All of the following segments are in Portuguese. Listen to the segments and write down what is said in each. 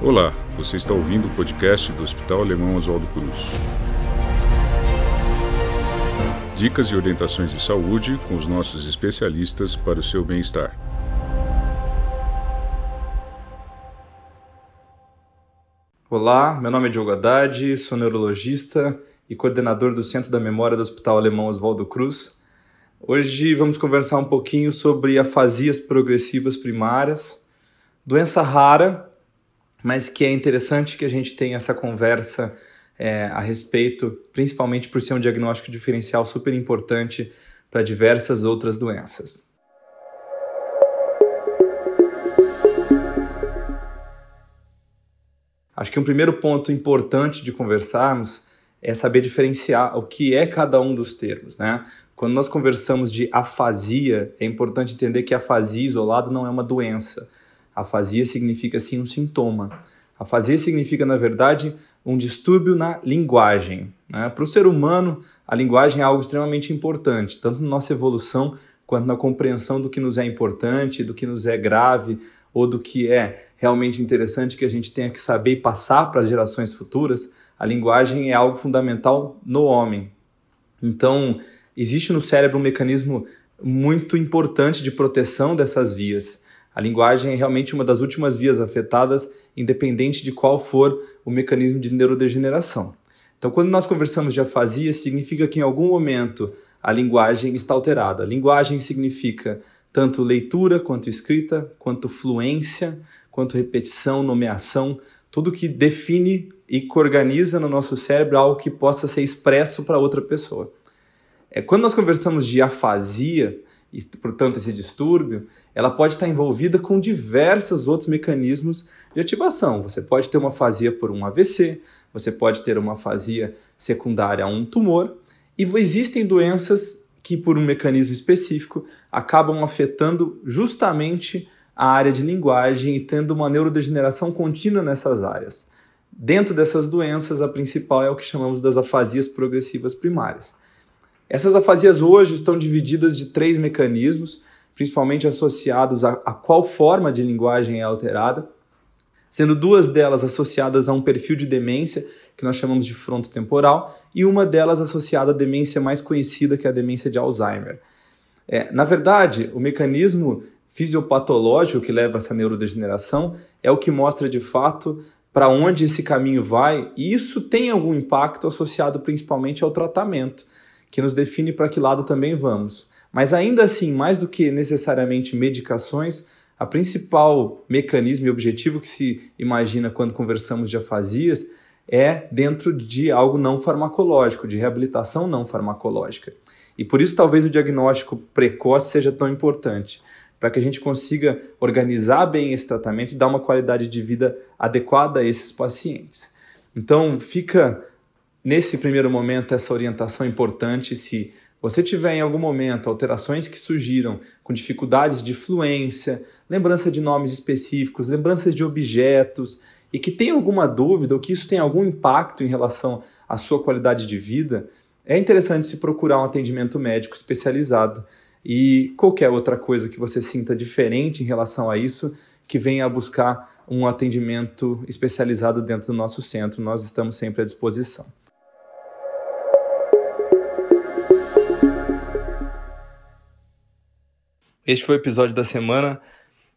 Olá, você está ouvindo o podcast do Hospital Alemão Oswaldo Cruz. Dicas e orientações de saúde com os nossos especialistas para o seu bem-estar. Olá, meu nome é Diogo Haddad, sou neurologista e coordenador do Centro da Memória do Hospital Alemão Oswaldo Cruz. Hoje vamos conversar um pouquinho sobre afasias progressivas primárias, doença rara mas que é interessante que a gente tenha essa conversa é, a respeito, principalmente por ser um diagnóstico diferencial super importante para diversas outras doenças. Acho que um primeiro ponto importante de conversarmos é saber diferenciar o que é cada um dos termos, né? Quando nós conversamos de afasia, é importante entender que afasia isolado não é uma doença. Afasia significa sim um sintoma. Afasia significa, na verdade, um distúrbio na linguagem. Né? Para o ser humano, a linguagem é algo extremamente importante, tanto na nossa evolução quanto na compreensão do que nos é importante, do que nos é grave ou do que é realmente interessante que a gente tenha que saber e passar para as gerações futuras. A linguagem é algo fundamental no homem. Então, existe no cérebro um mecanismo muito importante de proteção dessas vias. A linguagem é realmente uma das últimas vias afetadas, independente de qual for o mecanismo de neurodegeneração. Então, quando nós conversamos de afasia, significa que em algum momento a linguagem está alterada. A linguagem significa tanto leitura quanto escrita, quanto fluência, quanto repetição, nomeação, tudo que define e que organiza no nosso cérebro algo que possa ser expresso para outra pessoa. É, quando nós conversamos de afasia, e, portanto, esse distúrbio, ela pode estar envolvida com diversos outros mecanismos de ativação. Você pode ter uma afasia por um AVC, você pode ter uma afasia secundária a um tumor, e existem doenças que, por um mecanismo específico, acabam afetando justamente a área de linguagem e tendo uma neurodegeneração contínua nessas áreas. Dentro dessas doenças, a principal é o que chamamos das afasias progressivas primárias. Essas afasias hoje estão divididas de três mecanismos, principalmente associados a, a qual forma de linguagem é alterada, sendo duas delas associadas a um perfil de demência, que nós chamamos de frontotemporal, e uma delas associada à demência mais conhecida, que é a demência de Alzheimer. É, na verdade, o mecanismo fisiopatológico que leva a essa neurodegeneração é o que mostra de fato para onde esse caminho vai, e isso tem algum impacto associado principalmente ao tratamento que nos define para que lado também vamos. Mas ainda assim, mais do que necessariamente medicações, a principal mecanismo e objetivo que se imagina quando conversamos de afasias é dentro de algo não farmacológico, de reabilitação não farmacológica. E por isso talvez o diagnóstico precoce seja tão importante, para que a gente consiga organizar bem esse tratamento e dar uma qualidade de vida adequada a esses pacientes. Então, fica nesse primeiro momento essa orientação é importante se você tiver em algum momento alterações que surgiram com dificuldades de fluência, lembrança de nomes específicos, lembranças de objetos e que tem alguma dúvida ou que isso tem algum impacto em relação à sua qualidade de vida, é interessante se procurar um atendimento médico especializado e qualquer outra coisa que você sinta diferente em relação a isso, que venha a buscar um atendimento especializado dentro do nosso centro. Nós estamos sempre à disposição. Este foi o episódio da semana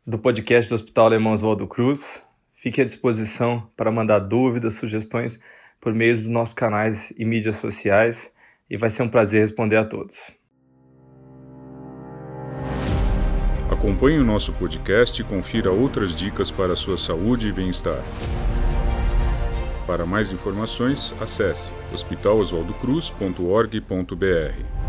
do podcast do Hospital Alemão Oswaldo Cruz. Fique à disposição para mandar dúvidas, sugestões por meio dos nossos canais e mídias sociais e vai ser um prazer responder a todos. Acompanhe o nosso podcast e confira outras dicas para a sua saúde e bem-estar. Para mais informações, acesse hospitaloswaldocruz.org.br.